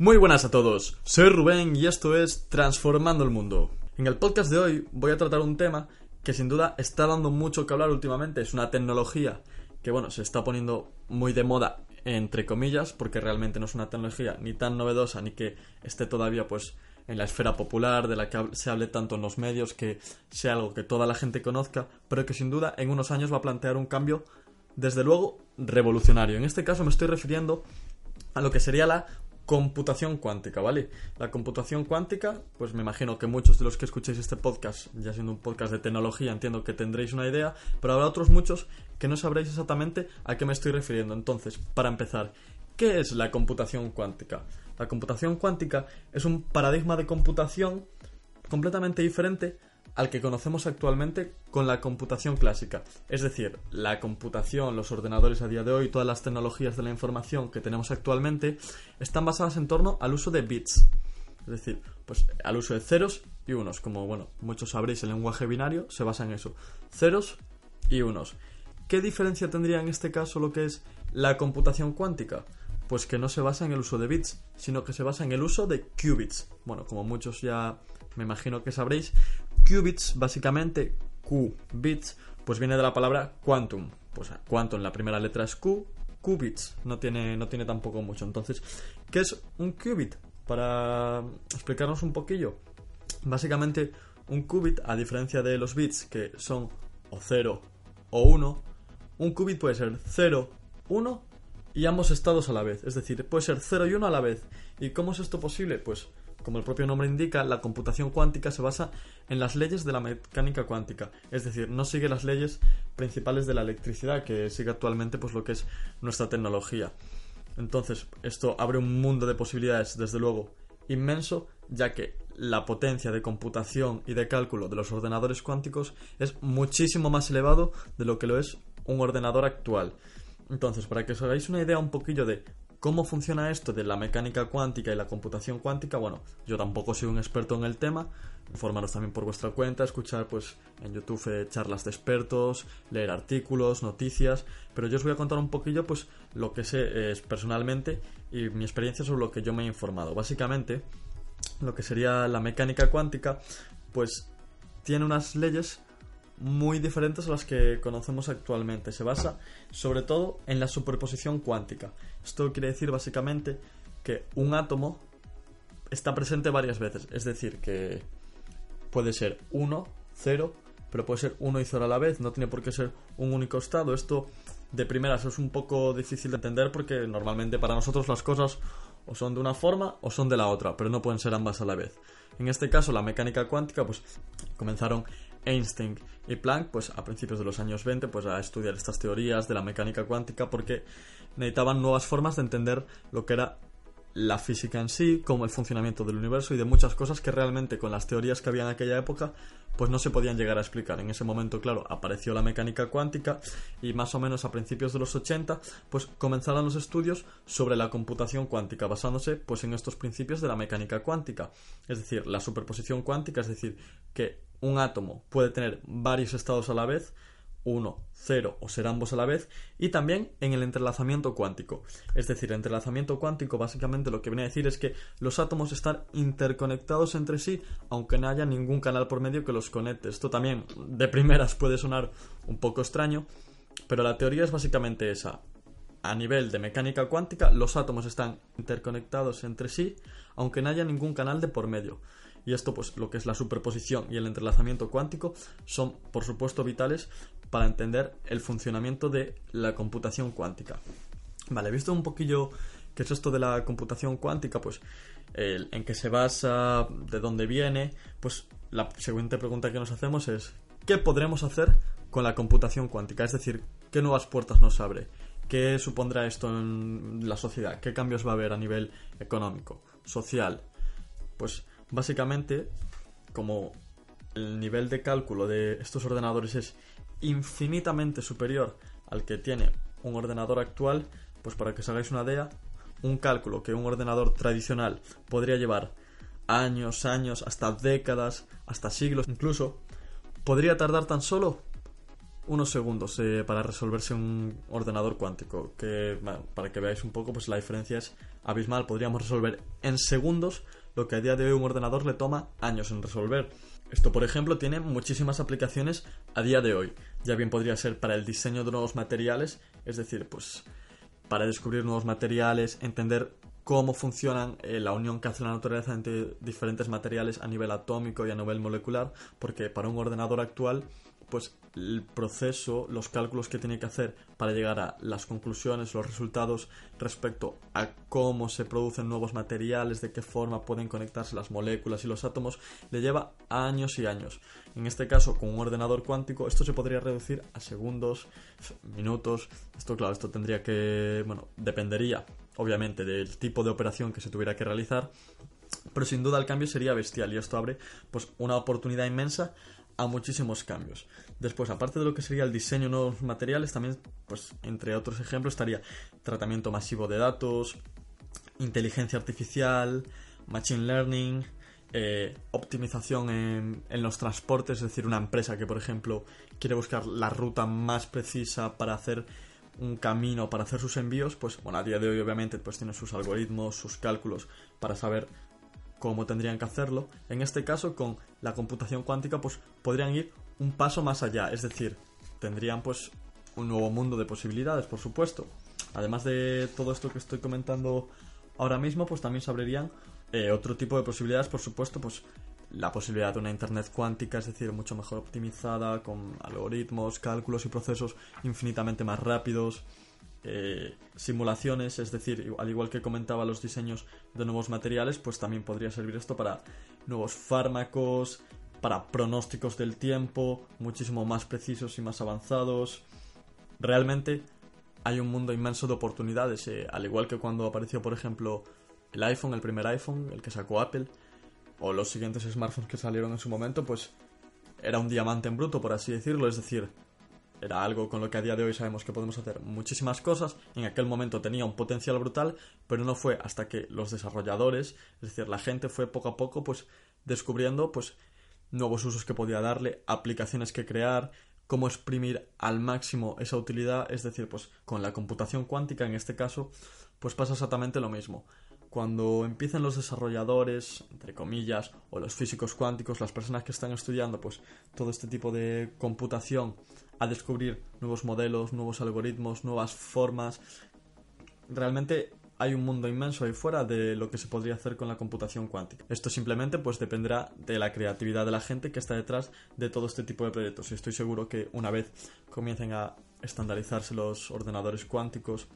Muy buenas a todos, soy Rubén y esto es Transformando el Mundo. En el podcast de hoy voy a tratar un tema que sin duda está dando mucho que hablar últimamente. Es una tecnología que, bueno, se está poniendo muy de moda, entre comillas, porque realmente no es una tecnología ni tan novedosa ni que esté todavía, pues, en la esfera popular, de la que se hable tanto en los medios, que sea algo que toda la gente conozca, pero que sin duda en unos años va a plantear un cambio, desde luego, revolucionario. En este caso me estoy refiriendo a lo que sería la computación cuántica, ¿vale? La computación cuántica, pues me imagino que muchos de los que escuchéis este podcast, ya siendo un podcast de tecnología, entiendo que tendréis una idea, pero habrá otros muchos que no sabréis exactamente a qué me estoy refiriendo. Entonces, para empezar, ¿qué es la computación cuántica? La computación cuántica es un paradigma de computación completamente diferente al que conocemos actualmente con la computación clásica. Es decir, la computación, los ordenadores a día de hoy, todas las tecnologías de la información que tenemos actualmente están basadas en torno al uso de bits. Es decir, pues al uso de ceros y unos. Como bueno, muchos sabréis, el lenguaje binario se basa en eso. Ceros y unos. ¿Qué diferencia tendría en este caso lo que es la computación cuántica? Pues que no se basa en el uso de bits, sino que se basa en el uso de qubits. Bueno, como muchos ya me imagino que sabréis, qubits, básicamente, qubits, pues viene de la palabra quantum. Pues quantum, la primera letra es Q, qubits, no tiene, no tiene tampoco mucho. Entonces, ¿qué es un qubit? Para explicarnos un poquillo. Básicamente, un qubit, a diferencia de los bits, que son o 0 o 1, un qubit puede ser 0, 1 y ambos estados a la vez. Es decir, puede ser 0 y 1 a la vez. ¿Y cómo es esto posible? Pues como el propio nombre indica, la computación cuántica se basa en las leyes de la mecánica cuántica, es decir, no sigue las leyes principales de la electricidad que sigue actualmente pues lo que es nuestra tecnología. Entonces, esto abre un mundo de posibilidades, desde luego, inmenso, ya que la potencia de computación y de cálculo de los ordenadores cuánticos es muchísimo más elevado de lo que lo es un ordenador actual. Entonces, para que os hagáis una idea un poquillo de ¿Cómo funciona esto de la mecánica cuántica y la computación cuántica? Bueno, yo tampoco soy un experto en el tema. Informaros también por vuestra cuenta, escuchar pues en YouTube eh, charlas de expertos, leer artículos, noticias, pero yo os voy a contar un poquillo pues lo que sé es personalmente y mi experiencia sobre lo que yo me he informado. Básicamente, lo que sería la mecánica cuántica, pues tiene unas leyes muy diferentes a las que conocemos actualmente. Se basa sobre todo en la superposición cuántica. Esto quiere decir básicamente que un átomo está presente varias veces. Es decir, que puede ser 1, 0, pero puede ser 1 y 0 a la vez. No tiene por qué ser un único estado. Esto de primeras es un poco difícil de entender porque normalmente para nosotros las cosas o son de una forma o son de la otra, pero no pueden ser ambas a la vez. En este caso, la mecánica cuántica, pues comenzaron Einstein y Planck, pues a principios de los años 20, pues a estudiar estas teorías de la mecánica cuántica porque necesitaban nuevas formas de entender lo que era la física en sí, como el funcionamiento del universo y de muchas cosas que realmente con las teorías que había en aquella época pues no se podían llegar a explicar. En ese momento, claro, apareció la mecánica cuántica y más o menos a principios de los 80 pues comenzaron los estudios sobre la computación cuántica basándose pues en estos principios de la mecánica cuántica, es decir, la superposición cuántica, es decir, que un átomo puede tener varios estados a la vez, uno, cero o ser ambos a la vez, y también en el entrelazamiento cuántico. Es decir, el entrelazamiento cuántico básicamente lo que viene a decir es que los átomos están interconectados entre sí, aunque no haya ningún canal por medio que los conecte. Esto también de primeras puede sonar un poco extraño, pero la teoría es básicamente esa. A nivel de mecánica cuántica, los átomos están interconectados entre sí, aunque no haya ningún canal de por medio. Y esto, pues lo que es la superposición y el entrelazamiento cuántico, son, por supuesto, vitales para entender el funcionamiento de la computación cuántica. Vale, visto un poquillo qué es esto de la computación cuántica, pues en qué se basa, de dónde viene, pues la siguiente pregunta que nos hacemos es ¿qué podremos hacer con la computación cuántica? Es decir, ¿qué nuevas puertas nos abre? ¿Qué supondrá esto en la sociedad? ¿Qué cambios va a haber a nivel económico, social? Pues básicamente, como el nivel de cálculo de estos ordenadores es infinitamente superior al que tiene un ordenador actual, pues para que os hagáis una idea, un cálculo que un ordenador tradicional podría llevar años, años, hasta décadas, hasta siglos incluso, podría tardar tan solo unos segundos eh, para resolverse un ordenador cuántico. Que para que veáis un poco, pues la diferencia es abismal. Podríamos resolver en segundos lo que a día de hoy un ordenador le toma años en resolver. Esto, por ejemplo, tiene muchísimas aplicaciones a día de hoy. Ya bien podría ser para el diseño de nuevos materiales, es decir, pues para descubrir nuevos materiales, entender cómo funcionan eh, la unión que hace la naturaleza entre diferentes materiales a nivel atómico y a nivel molecular, porque para un ordenador actual pues el proceso, los cálculos que tiene que hacer para llegar a las conclusiones, los resultados respecto a cómo se producen nuevos materiales, de qué forma pueden conectarse las moléculas y los átomos, le lleva años y años. En este caso, con un ordenador cuántico, esto se podría reducir a segundos, minutos. Esto, claro, esto tendría que, bueno, dependería, obviamente, del tipo de operación que se tuviera que realizar. Pero sin duda el cambio sería bestial y esto abre pues una oportunidad inmensa a muchísimos cambios. Después, aparte de lo que sería el diseño de nuevos materiales, también, pues, entre otros ejemplos, estaría tratamiento masivo de datos, inteligencia artificial, machine learning, eh, optimización en, en, los transportes, es decir, una empresa que, por ejemplo, quiere buscar la ruta más precisa para hacer un camino, para hacer sus envíos, pues, bueno, a día de hoy, obviamente, pues tiene sus algoritmos, sus cálculos para saber cómo tendrían que hacerlo. En este caso, con la computación cuántica, pues podrían ir un paso más allá, es decir, tendrían pues un nuevo mundo de posibilidades, por supuesto. Además de todo esto que estoy comentando ahora mismo, pues también se abrirían eh, otro tipo de posibilidades, por supuesto, pues la posibilidad de una Internet cuántica, es decir, mucho mejor optimizada, con algoritmos, cálculos y procesos infinitamente más rápidos, eh, simulaciones, es decir, al igual que comentaba los diseños de nuevos materiales, pues también podría servir esto para nuevos fármacos, para pronósticos del tiempo, muchísimo más precisos y más avanzados. Realmente hay un mundo inmenso de oportunidades, eh, al igual que cuando apareció, por ejemplo, el iPhone, el primer iPhone, el que sacó Apple, o los siguientes smartphones que salieron en su momento, pues era un diamante en bruto, por así decirlo, es decir, era algo con lo que a día de hoy sabemos que podemos hacer muchísimas cosas. En aquel momento tenía un potencial brutal, pero no fue hasta que los desarrolladores, es decir, la gente fue poco a poco pues descubriendo pues nuevos usos que podía darle, aplicaciones que crear, cómo exprimir al máximo esa utilidad, es decir, pues con la computación cuántica en este caso, pues pasa exactamente lo mismo cuando empiecen los desarrolladores, entre comillas, o los físicos cuánticos, las personas que están estudiando pues todo este tipo de computación a descubrir nuevos modelos, nuevos algoritmos, nuevas formas. Realmente hay un mundo inmenso ahí fuera de lo que se podría hacer con la computación cuántica. Esto simplemente pues dependerá de la creatividad de la gente que está detrás de todo este tipo de proyectos y estoy seguro que una vez comiencen a estandarizarse los ordenadores cuánticos,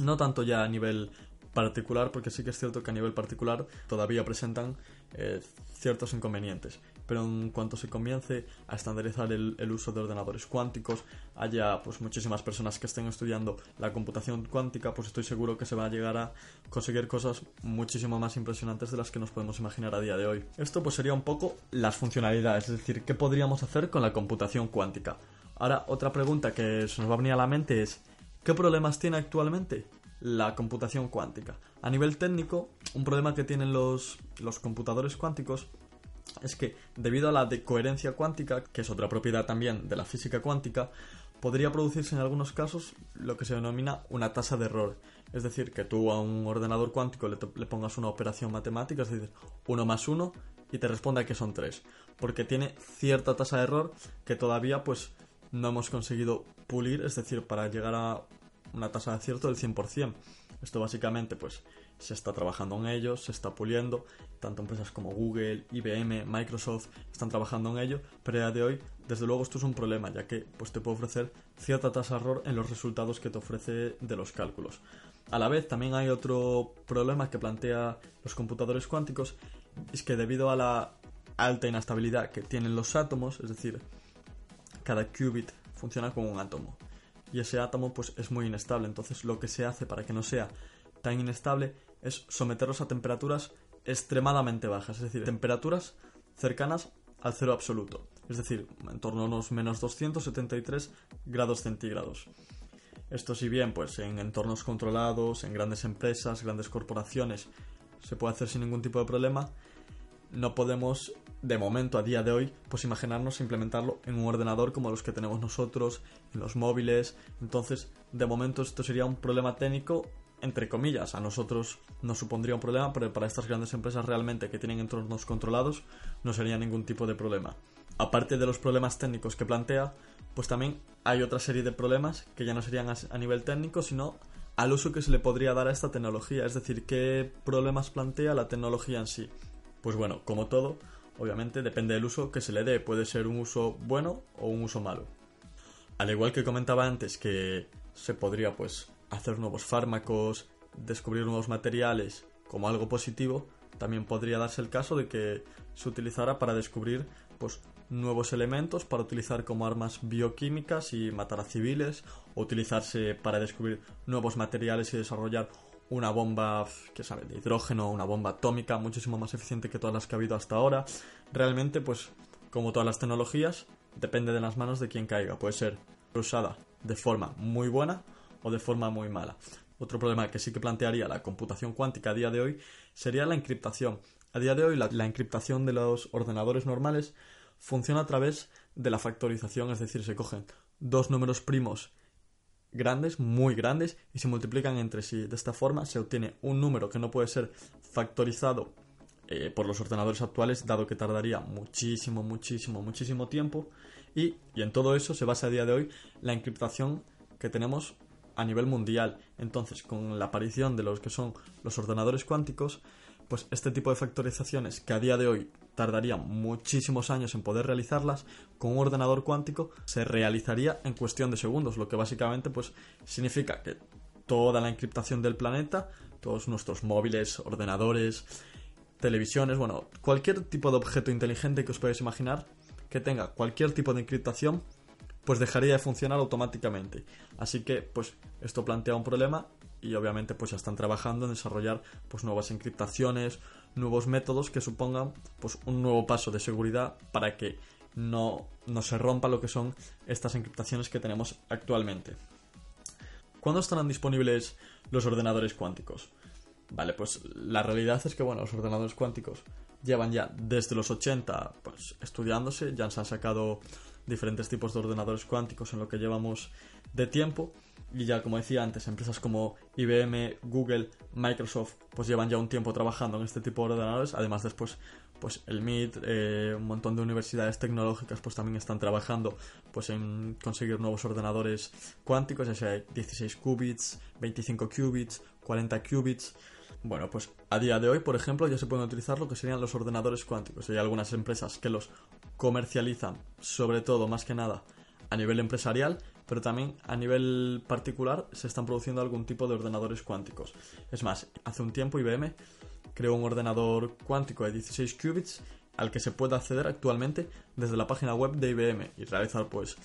no tanto ya a nivel particular, porque sí que es cierto que a nivel particular todavía presentan eh, ciertos inconvenientes. Pero en cuanto se comience a estandarizar el, uso de ordenadores cuánticos, haya pues muchísimas personas que estén estudiando la computación cuántica, pues estoy seguro que se va a llegar a conseguir cosas muchísimo más impresionantes de las que nos podemos imaginar a día de hoy. Esto pues sería un poco las funcionalidades, es decir, qué podríamos hacer con la computación cuántica. Ahora, otra pregunta que se nos va a venir a la mente es, ¿qué problemas tiene actualmente? la computación cuántica. A nivel técnico, un problema que tienen los, los computadores cuánticos es que debido a la decoherencia cuántica, que es otra propiedad también de la física cuántica, podría producirse en algunos casos lo que se denomina una tasa de error. Es decir, que tú a un ordenador cuántico le, pongas una operación matemática, es decir, 1 más 1, y te responda que son 3. Porque tiene cierta tasa de error que todavía pues no hemos conseguido pulir, es decir, para llegar a una tasa de acierto del 100%. Esto básicamente pues se está trabajando en ello, se está puliendo, tanto empresas como Google, IBM, Microsoft están trabajando en ello, pero a día de hoy, desde luego esto es un problema, ya que pues te puede ofrecer cierta tasa de error en los resultados que te ofrece de los cálculos. A la vez también hay otro problema que plantea los computadores cuánticos, es que debido a la alta inestabilidad que tienen los átomos, es decir, cada qubit funciona como un átomo. y ese átomo pues es muy inestable. Entonces lo que se hace para que no sea tan inestable es someterlos a temperaturas extremadamente bajas, es decir, temperaturas cercanas al cero absoluto, es decir, en torno a unos menos 273 grados centígrados. Esto si bien pues en entornos controlados, en grandes empresas, grandes corporaciones, se puede hacer sin ningún tipo de problema, no podemos de momento a día de hoy pues imaginarnos implementarlo en un ordenador como los que tenemos nosotros, en los móviles, entonces de momento esto sería un problema técnico entre comillas, a nosotros nos supondría un problema, pero para estas grandes empresas realmente que tienen entornos controlados no sería ningún tipo de problema. Aparte de los problemas técnicos que plantea, pues también hay otra serie de problemas que ya no serían a nivel técnico, sino al uso que se le podría dar a esta tecnología, es decir, qué problemas plantea la tecnología en sí. Pues bueno, como todo, obviamente depende del uso que se le dé, puede ser un uso bueno o un uso malo. Al igual que comentaba antes que se podría pues hacer nuevos fármacos, descubrir nuevos materiales como algo positivo, también podría darse el caso de que se utilizara para descubrir pues, nuevos elementos para utilizar como armas bioquímicas y matar a civiles, o utilizarse para descubrir nuevos materiales y desarrollar una bomba, que sabe, de hidrógeno, una bomba atómica muchísimo más eficiente que todas las que ha habido hasta ahora. Realmente, pues, como todas las tecnologías, depende de las manos de quien caiga. Puede ser usada de forma muy buena o de forma muy mala. Otro problema que sí que plantearía la computación cuántica a día de hoy sería la encriptación. A día de hoy la, encriptación de los ordenadores normales funciona a través de la factorización, es decir, se cogen dos números primos grandes, muy grandes, y se multiplican entre sí. De esta forma se obtiene un número que no puede ser factorizado eh, por los ordenadores actuales, dado que tardaría muchísimo, muchísimo, muchísimo tiempo. Y, y en todo eso se basa a día de hoy la encriptación que tenemos a nivel mundial. Entonces, con la aparición de los que son los ordenadores cuánticos, pues este tipo de factorizaciones que a día de hoy tardarían muchísimos años en poder realizarlas, con un ordenador cuántico se realizaría en cuestión de segundos, lo que básicamente pues significa que toda la encriptación del planeta, todos nuestros móviles, ordenadores, televisiones, bueno, cualquier tipo de objeto inteligente que os podáis imaginar que tenga cualquier tipo de encriptación pues dejaría de funcionar automáticamente. Así que, pues, esto plantea un problema y obviamente pues ya están trabajando en desarrollar pues nuevas encriptaciones, nuevos métodos que supongan pues un nuevo paso de seguridad para que no, no se rompa lo que son estas encriptaciones que tenemos actualmente. ¿Cuándo estarán disponibles los ordenadores cuánticos? Vale, pues la realidad es que bueno, los ordenadores cuánticos llevan ya desde los 80 pues estudiándose, ya se han sacado diferentes tipos de ordenadores cuánticos en lo que llevamos de tiempo. Y ya como decía antes empresas como IBM, Google, Microsoft pues llevan ya un tiempo trabajando en este tipo de ordenadores. Además después pues el MIT eh, un montón de universidades tecnológicas pues también están trabajando pues en conseguir nuevos ordenadores cuánticos ya sea 16 qubits 25 qubits 40 qubits bueno, pues a día de hoy, por ejemplo, ya se pueden utilizar lo que serían los ordenadores cuánticos. Hay algunas empresas que los comercializan, sobre todo, más que nada, a nivel empresarial, pero también a nivel particular se están produciendo algún tipo de ordenadores cuánticos. Es más, hace un tiempo IBM creó un ordenador cuántico de 16 qubits al que se puede acceder actualmente desde la página web de IBM y realizar pues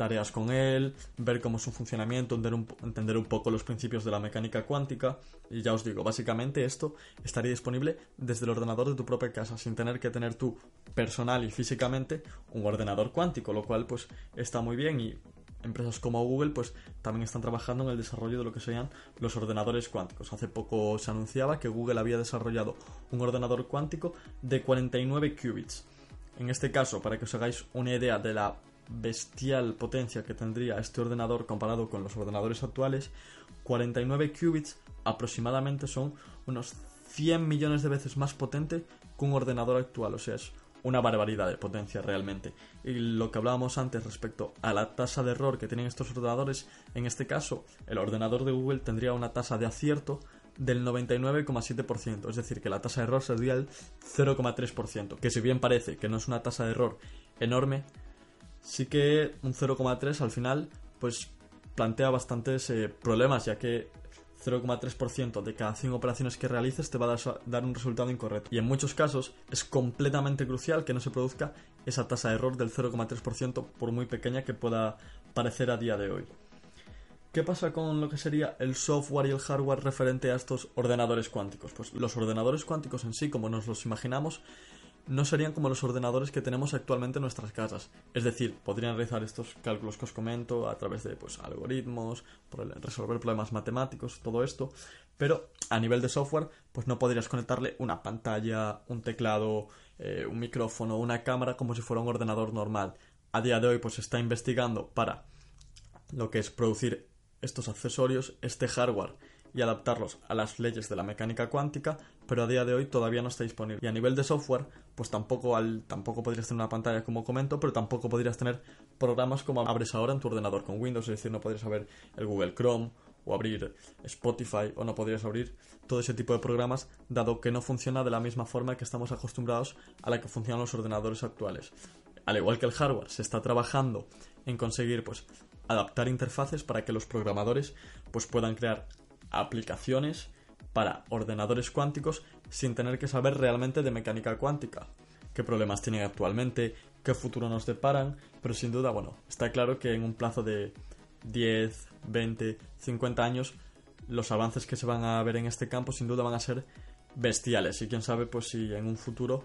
tareas con él, ver cómo es su funcionamiento, entender un, poco los principios de la mecánica cuántica. Y ya os digo, básicamente esto estaría disponible desde el ordenador de tu propia casa, sin tener que tener tú personal y físicamente un ordenador cuántico, lo cual pues está muy bien y empresas como Google pues también están trabajando en el desarrollo de lo que serían los ordenadores cuánticos. Hace poco se anunciaba que Google había desarrollado un ordenador cuántico de 49 qubits. En este caso, para que os hagáis una idea de la bestial potencia que tendría este ordenador comparado con los ordenadores actuales, 49 qubits aproximadamente son unos 100 millones de veces más potente que un ordenador actual, o sea, es una barbaridad de potencia realmente. Y lo que hablábamos antes respecto a la tasa de error que tienen estos ordenadores, en este caso, el ordenador de Google tendría una tasa de acierto del 99,7%, es decir, que la tasa de error sería el 0,3%, que si bien parece que no es una tasa de error enorme, sí que un 0,3 al final pues plantea bastantes eh, problemas, ya que 0,3% de cada 100 operaciones que realices te va a dar un resultado incorrecto. Y en muchos casos es completamente crucial que no se produzca esa tasa de error del 0,3% por muy pequeña que pueda parecer a día de hoy. ¿Qué pasa con lo que sería el software y el hardware referente a estos ordenadores cuánticos? Pues los ordenadores cuánticos en sí, como nos los imaginamos, no serían como los ordenadores que tenemos actualmente en nuestras casas. Es decir, podrían realizar estos cálculos que os comento a través de pues, algoritmos, resolver problemas matemáticos, todo esto, pero a nivel de software, pues no podrías conectarle una pantalla, un teclado, eh, un micrófono, una cámara como si fuera un ordenador normal. A día de hoy, pues se está investigando para lo que es producir estos accesorios, este hardware y adaptarlos a las leyes de la mecánica cuántica, pero a día de hoy todavía no está disponible. Y a nivel de software, pues tampoco, al, tampoco podrías tener una pantalla como comento, pero tampoco podrías tener programas como abres ahora en tu ordenador con Windows, es decir, no podrías abrir el Google Chrome o abrir Spotify o no podrías abrir todo ese tipo de programas dado que no funciona de la misma forma que estamos acostumbrados a la que funcionan los ordenadores actuales. Al igual que el hardware, se está trabajando en conseguir pues adaptar interfaces para que los programadores pues puedan crear aplicaciones para ordenadores cuánticos sin tener que saber realmente de mecánica cuántica. Qué problemas tienen actualmente, qué futuro nos deparan, pero sin duda, bueno, está claro que en un plazo de 10, 20, 50 años los avances que se van a ver en este campo sin duda van a ser bestiales. Y quién sabe pues si en un futuro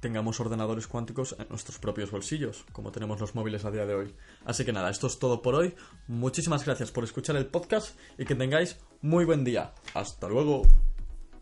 tengamos ordenadores cuánticos en nuestros propios bolsillos, como tenemos los móviles a día de hoy. Así que nada, esto es todo por hoy. Muchísimas gracias por escuchar el podcast y que tengáis muy buen día. Hasta luego.